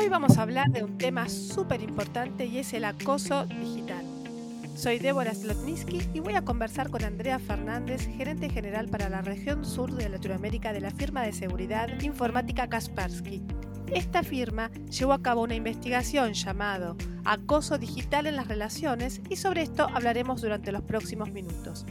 Hoy vamos a hablar de un tema súper importante y es el acoso digital. Soy Débora Slotniski y voy a conversar con Andrea Fernández, gerente general para la región sur de Latinoamérica de la firma de seguridad informática Kaspersky. Esta firma llevó a cabo una investigación llamado Acoso digital en las relaciones y sobre esto hablaremos durante los próximos minutos.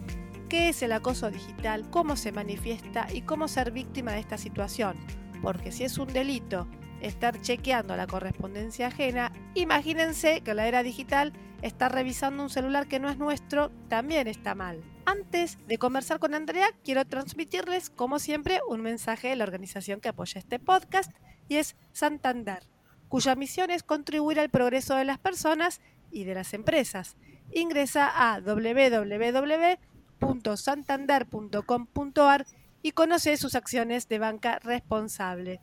¿Qué es el acoso digital? ¿Cómo se manifiesta? ¿Y cómo ser víctima de esta situación? Porque si es un delito estar chequeando la correspondencia ajena, imagínense que la era digital estar revisando un celular que no es nuestro también está mal. Antes de conversar con Andrea, quiero transmitirles, como siempre, un mensaje de la organización que apoya este podcast y es Santander, cuya misión es contribuir al progreso de las personas y de las empresas. Ingresa a www.santander.com.ar y conoce sus acciones de banca responsable.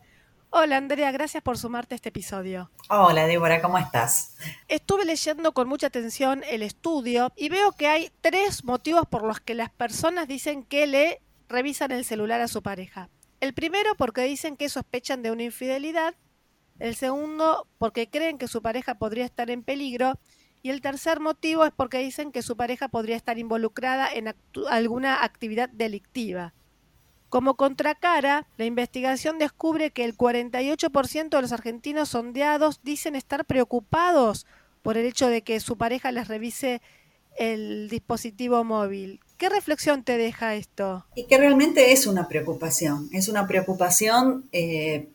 Hola Andrea, gracias por sumarte a este episodio. Hola Débora, ¿cómo estás? Estuve leyendo con mucha atención el estudio y veo que hay tres motivos por los que las personas dicen que le revisan el celular a su pareja. El primero porque dicen que sospechan de una infidelidad, el segundo porque creen que su pareja podría estar en peligro y el tercer motivo es porque dicen que su pareja podría estar involucrada en alguna actividad delictiva. Como contracara, la investigación descubre que el 48% de los argentinos sondeados dicen estar preocupados por el hecho de que su pareja les revise el dispositivo móvil. ¿Qué reflexión te deja esto? Y que realmente es una preocupación, es una preocupación eh,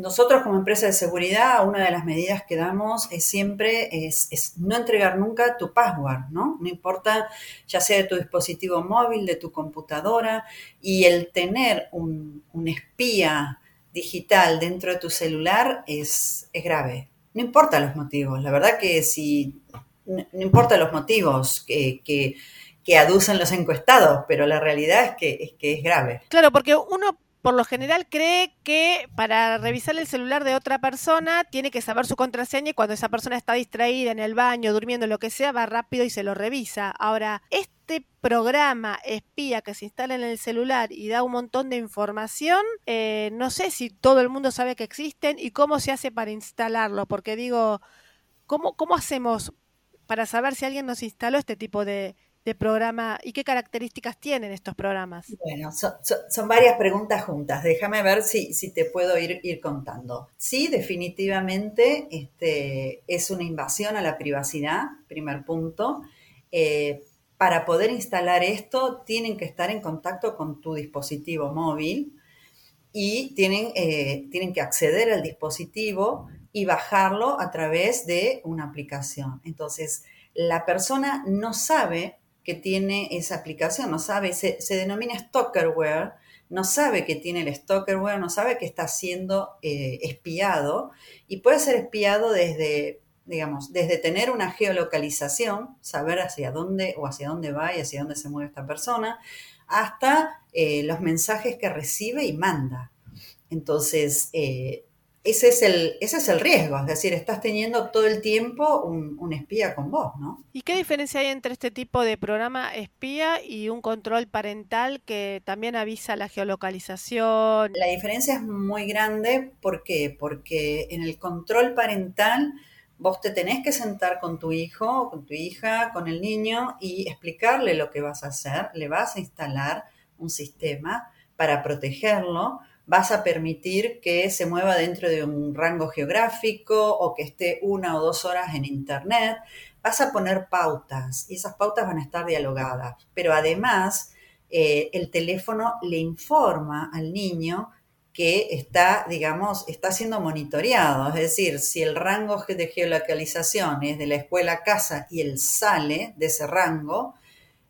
nosotros como empresa de seguridad, una de las medidas que damos es siempre es, no entregar nunca tu password, ¿no? No importa ya sea de tu dispositivo móvil, de tu computadora, y el tener un, espía digital dentro de tu celular es, es, grave. No importa los motivos, la verdad que si, no, importa los motivos que, que, que, aducen los encuestados, pero la realidad es que, es que es grave. Claro, porque uno por lo general cree que para revisar el celular de otra persona tiene que saber su contraseña y cuando esa persona está distraída en el baño, durmiendo, lo que sea, va rápido y se lo revisa. Ahora, este programa espía que se instala en el celular y da un montón de información, eh, no sé si todo el mundo sabe que existen y cómo se hace para instalarlo, porque digo, ¿cómo, cómo hacemos para saber si alguien nos instaló este tipo de, de programa y qué características tienen estos programas? Bueno, son, varias preguntas juntas. Déjame ver si, si te puedo ir, ir, contando. Sí, definitivamente este, es una invasión a la privacidad, primer punto. Eh, para poder instalar esto, tienen que estar en contacto con tu dispositivo móvil y tienen, eh, tienen que acceder al dispositivo y bajarlo a través de una aplicación. Entonces, la persona no sabe que tiene esa aplicación, no sabe, se, denomina stalkerware, no sabe que tiene el stalkerware, no sabe que está siendo eh, espiado y puede ser espiado desde, digamos, desde tener una geolocalización, saber hacia dónde o hacia dónde va y hacia dónde se mueve esta persona, hasta eh, los mensajes que recibe y manda. Entonces, eh, ese es, el, ese es el riesgo, es decir, estás teniendo todo el tiempo un, espía con vos, ¿no? ¿Y qué diferencia hay entre este tipo de programa espía y un control parental que también avisa la geolocalización? La diferencia es muy grande, ¿por qué? Porque en el control parental vos te tenés que sentar con tu hijo, con tu hija, con el niño y explicarle lo que vas a hacer, le vas a instalar un sistema para protegerlo vas a permitir que se mueva dentro de un rango geográfico o que esté una o dos horas en Internet. Vas a poner pautas y esas pautas van a estar dialogadas. Pero además, eh, el teléfono le informa al niño que está, digamos, está siendo monitoreado. Es decir, si el rango de geolocalización es de la escuela a casa y él sale de ese rango,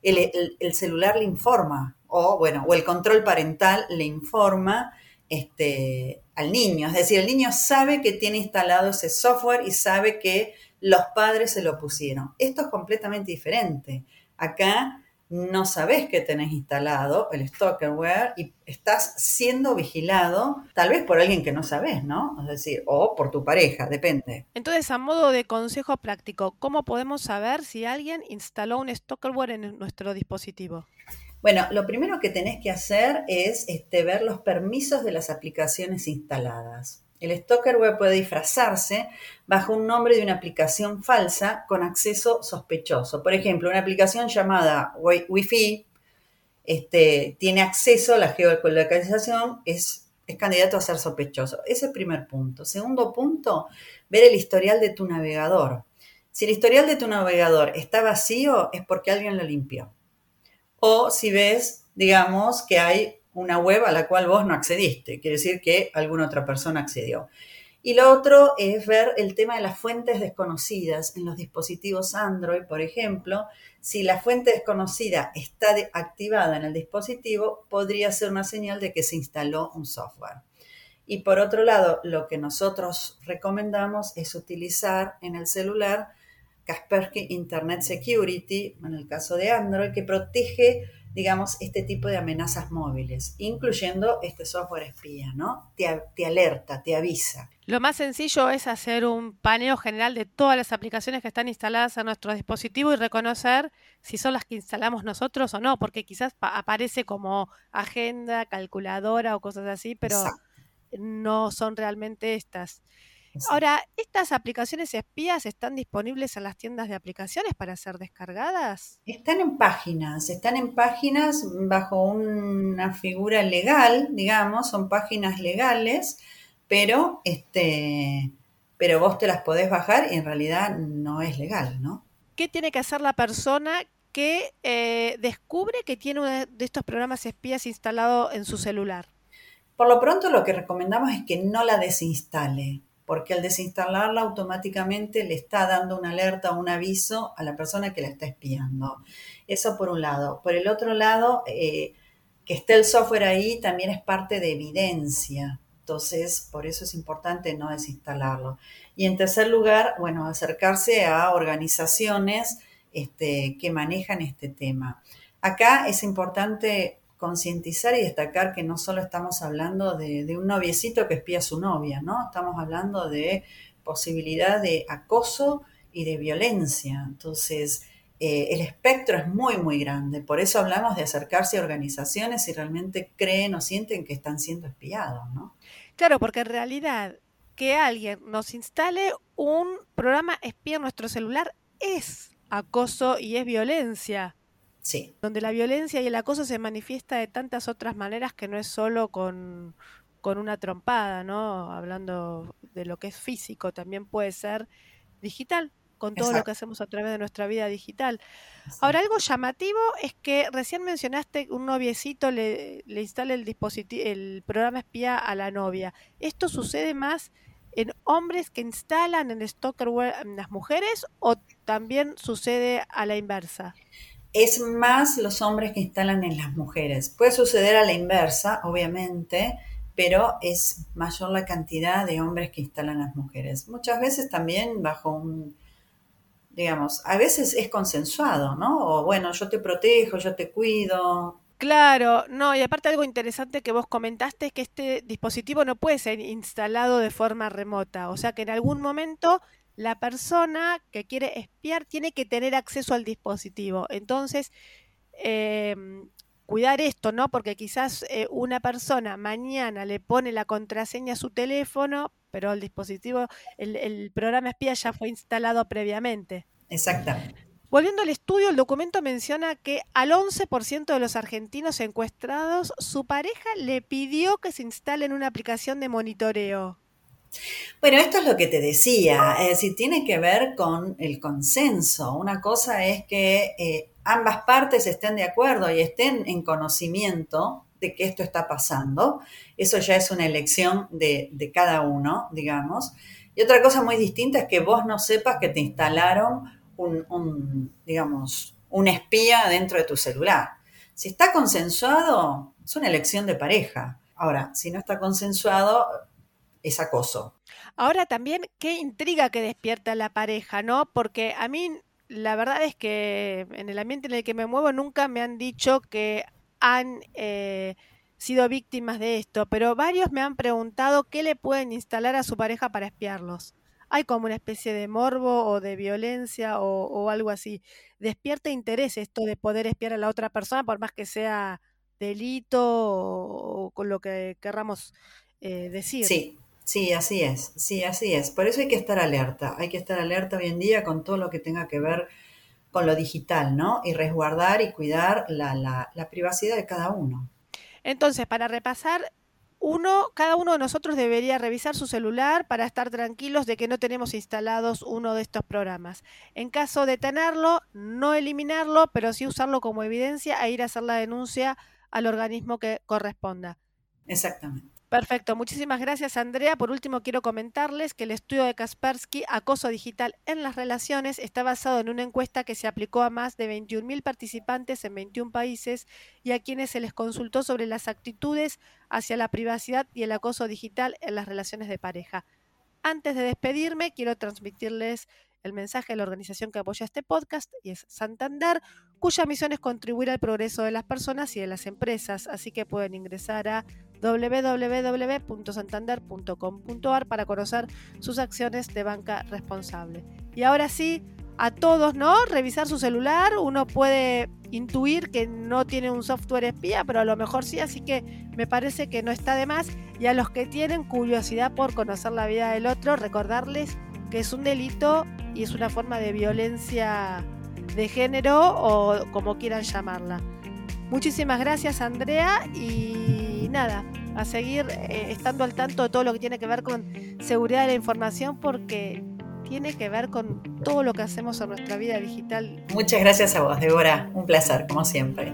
el, el celular le informa, o bueno, o el control parental le informa este, al niño. Es decir, el niño sabe que tiene instalado ese software y sabe que los padres se lo pusieron. Esto es completamente diferente. Acá no sabes que tenés instalado el stalkerware y estás siendo vigilado tal vez por alguien que no sabes, ¿no? Es decir, o por tu pareja, depende. Entonces, a modo de consejo práctico, ¿cómo podemos saber si alguien instaló un stalkerware en nuestro dispositivo? Bueno, lo primero que tenés que hacer es este, ver los permisos de las aplicaciones instaladas. El stalker web puede disfrazarse bajo un nombre de una aplicación falsa con acceso sospechoso. Por ejemplo, una aplicación llamada Wi-Fi este, tiene acceso a la geolocalización, es, es candidato a ser sospechoso. Ese es el primer punto. Segundo punto, ver el historial de tu navegador. Si el historial de tu navegador está vacío, es porque alguien lo limpió. O si ves, digamos, que hay una web a la cual vos no accediste, quiere decir que alguna otra persona accedió. Y lo otro es ver el tema de las fuentes desconocidas en los dispositivos Android, por ejemplo. Si la fuente desconocida está activada en el dispositivo, podría ser una señal de que se instaló un software. Y por otro lado, lo que nosotros recomendamos es utilizar en el celular Kaspersky Internet Security, en el caso de Android, que protege digamos, este tipo de amenazas móviles, incluyendo este software espía, ¿no? Te, alerta, te avisa. Lo más sencillo es hacer un paneo general de todas las aplicaciones que están instaladas en nuestro dispositivo y reconocer si son las que instalamos nosotros o no, porque quizás aparece como agenda, calculadora o cosas así, pero no son realmente estas. Ahora, ¿estas aplicaciones espías están disponibles en las tiendas de aplicaciones para ser descargadas? Están en páginas, están en páginas bajo una figura legal, digamos, son páginas legales, pero este pero vos te las podés bajar y en realidad no es legal, ¿no? ¿Qué tiene que hacer la persona que eh, descubre que tiene uno de estos programas espías instalado en su celular? Por lo pronto lo que recomendamos es que no la desinstale porque al desinstalarla automáticamente le está dando una alerta o un aviso a la persona que la está espiando. Eso por un lado. Por el otro lado, eh, que esté el software ahí también es parte de evidencia. Entonces, por eso es importante no desinstalarlo. Y en tercer lugar, bueno, acercarse a organizaciones este, que manejan este tema. Acá es importante concientizar y destacar que no solo estamos hablando de, un noviecito que espía a su novia, ¿no? Estamos hablando de posibilidad de acoso y de violencia. Entonces, eh, el espectro es muy, muy grande. Por eso hablamos de acercarse a organizaciones si realmente creen o sienten que están siendo espiados, ¿no? Claro, porque en realidad que alguien nos instale un programa espía en nuestro celular es acoso y es violencia. Sí. Donde la violencia y el acoso se manifiesta de tantas otras maneras que no es solo con, una trompada, ¿no? Hablando de lo que es físico, también puede ser digital, con todo lo que hacemos a través de nuestra vida digital. Ahora, algo llamativo es que recién mencionaste un noviecito le, le instala el dispositivo, el programa espía a la novia. ¿Esto sucede más en hombres que instalan en Stalkerware en las mujeres o también sucede a la inversa? Es más los hombres que instalan en las mujeres. Puede suceder a la inversa, obviamente, pero es mayor la cantidad de hombres que instalan las mujeres. Muchas veces también bajo un, digamos, a veces es consensuado, ¿no? O bueno, yo te protejo, yo te cuido. Claro, no, y aparte algo interesante que vos comentaste es que este dispositivo no puede ser instalado de forma remota, o sea que en algún momento la persona que quiere espiar tiene que tener acceso al dispositivo. Entonces, em, cuidar esto, ¿no? Porque quizás eh, una persona mañana le pone la contraseña a su teléfono, pero el dispositivo, el, programa espía ya fue instalado previamente. Exactamente. Volviendo al estudio, el documento menciona que al 11% de los argentinos encuestados, su pareja le pidió que se instale en una aplicación de monitoreo. Bueno, esto es lo que te decía, es decir, tiene que ver con el consenso. Una cosa es que eh, ambas partes estén de acuerdo y estén en conocimiento de que esto está pasando. Eso ya es una elección de, cada uno, digamos. Y otra cosa muy distinta es que vos no sepas que te instalaron un, un, digamos, un espía dentro de tu celular. Si está consensuado, es una elección de pareja. Ahora, si no está consensuado, es acoso. Ahora también, qué intriga que despierta la pareja, ¿no? Porque a mí la verdad es que en el ambiente en el que me muevo nunca me han dicho que han eh, sido víctimas de esto, pero varios me han preguntado qué le pueden instalar a su pareja para espiarlos. Hay como una especie de morbo o de violencia o, o algo así. Despierta interés esto de poder espiar a la otra persona, por más que sea delito o, con lo que querramos eh, decir. Sí, Sí, así es, sí, así es. Por eso hay que estar alerta, hay que estar alerta hoy en día con todo lo que tenga que ver con lo digital, ¿no? Y resguardar y cuidar la, la privacidad de cada uno. Entonces, para repasar, uno, cada uno de nosotros debería revisar su celular para estar tranquilos de que no tenemos instalados uno de estos programas. En caso de tenerlo, no eliminarlo, pero sí usarlo como evidencia e ir a hacer la denuncia al organismo que corresponda. Exactamente. Perfecto, muchísimas gracias Andrea. Por último, quiero comentarles que el estudio de Kaspersky, Acoso Digital en las Relaciones, está basado en una encuesta que se aplicó a más de 21.000 participantes en 21 países y a quienes se les consultó sobre las actitudes hacia la privacidad y el acoso digital en las relaciones de pareja. Antes de despedirme, quiero transmitirles el mensaje de la organización que apoya este podcast y es Santander, cuya misión es contribuir al progreso de las personas y de las empresas, así que pueden ingresar a www.santander.com.ar para conocer sus acciones de banca responsable. Y ahora sí, a todos, ¿no? Revisar su celular, uno puede intuir que no tiene un software espía, pero a lo mejor sí, así que me parece que no está de más. Y a los que tienen curiosidad por conocer la vida del otro, recordarles que es un delito y es una forma de violencia de género o como quieran llamarla. Muchísimas gracias Andrea nada, a seguir eh, estando al tanto de todo lo que tiene que ver con seguridad de la información porque tiene que ver con todo lo que hacemos en nuestra vida digital. Muchas gracias a vos, Débora. Un placer, como siempre.